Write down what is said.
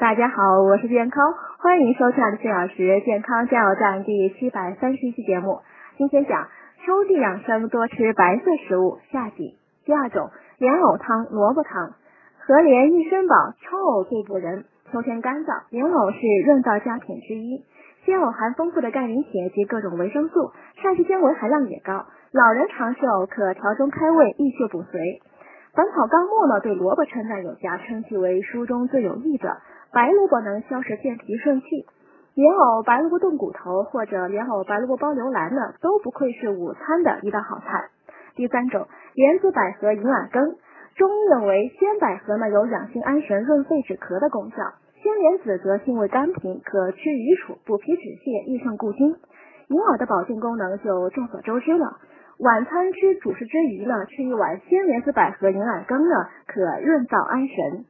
大家好，我是健康，欢迎收看四小时健康加油站第七百三十一期节目。今天讲秋季养生多吃白色食物，夏季。第二种莲藕汤、萝卜汤。和莲一身宝，秋藕最补人。秋天干燥，莲藕是润燥佳品之一。鲜藕含丰富的钙磷铁及各种维生素，膳食纤维含量也高。老人常吃藕可调中开胃、益血补髓。本草纲目呢对萝卜称赞有加，称其为书中最有益者。白萝卜能消食健脾顺气，莲藕白萝卜炖骨头或者莲藕白萝卜煲牛腩呢，都不愧是午餐的一道好菜。第三种莲子百合银耳羹，中医认为鲜百合呢有养心安神、润肺止咳的功效，鲜莲子则性味甘平，可祛瘀暑、补脾止泻、益肾固精。银耳的保健功能就众所周知了。晚餐吃主食之余呢，吃一碗鲜莲子百合银耳羹呢，可润燥安神。